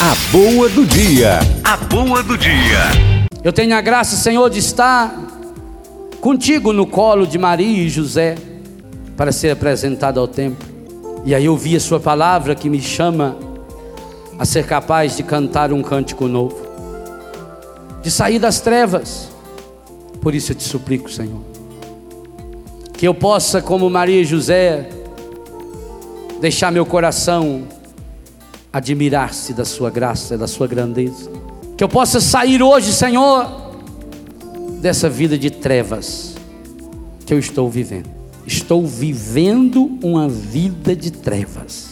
A boa do dia. A boa do dia. Eu tenho a graça, Senhor, de estar contigo no colo de Maria e José para ser apresentado ao templo. E aí eu vi a sua palavra que me chama a ser capaz de cantar um cântico novo, de sair das trevas. Por isso eu te suplico, Senhor, que eu possa, como Maria e José, deixar meu coração admirar-se da sua graça, da sua grandeza. Que eu possa sair hoje, Senhor, dessa vida de trevas que eu estou vivendo. Estou vivendo uma vida de trevas.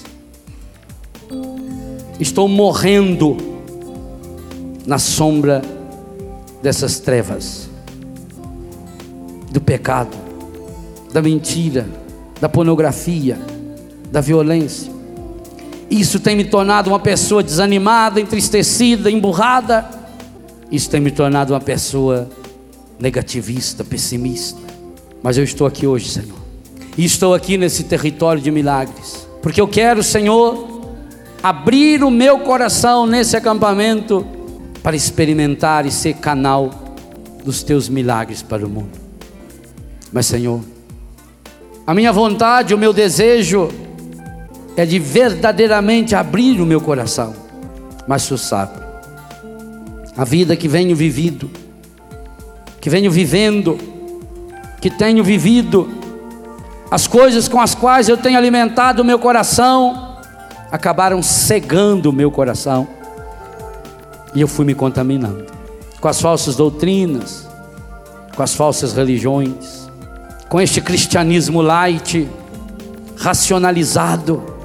Estou morrendo na sombra dessas trevas, do pecado, da mentira, da pornografia, da violência. Isso tem me tornado uma pessoa desanimada, entristecida, emburrada. Isso tem me tornado uma pessoa negativista, pessimista. Mas eu estou aqui hoje, Senhor. E estou aqui nesse território de milagres. Porque eu quero, Senhor, abrir o meu coração nesse acampamento para experimentar e ser canal dos teus milagres para o mundo. Mas, Senhor, a minha vontade, o meu desejo é de verdadeiramente abrir o meu coração. Mas tu sabe, a vida que venho vivido, que venho vivendo, que tenho vivido, as coisas com as quais eu tenho alimentado o meu coração, acabaram cegando o meu coração, e eu fui me contaminando com as falsas doutrinas, com as falsas religiões, com este cristianismo light, racionalizado,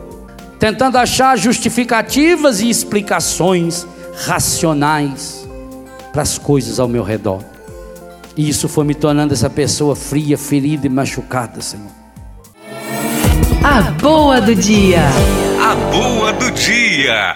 tentando achar justificativas e explicações racionais para as coisas ao meu redor. E isso foi me tornando essa pessoa fria, ferida e machucada, Senhor. A boa do dia. A boa do dia.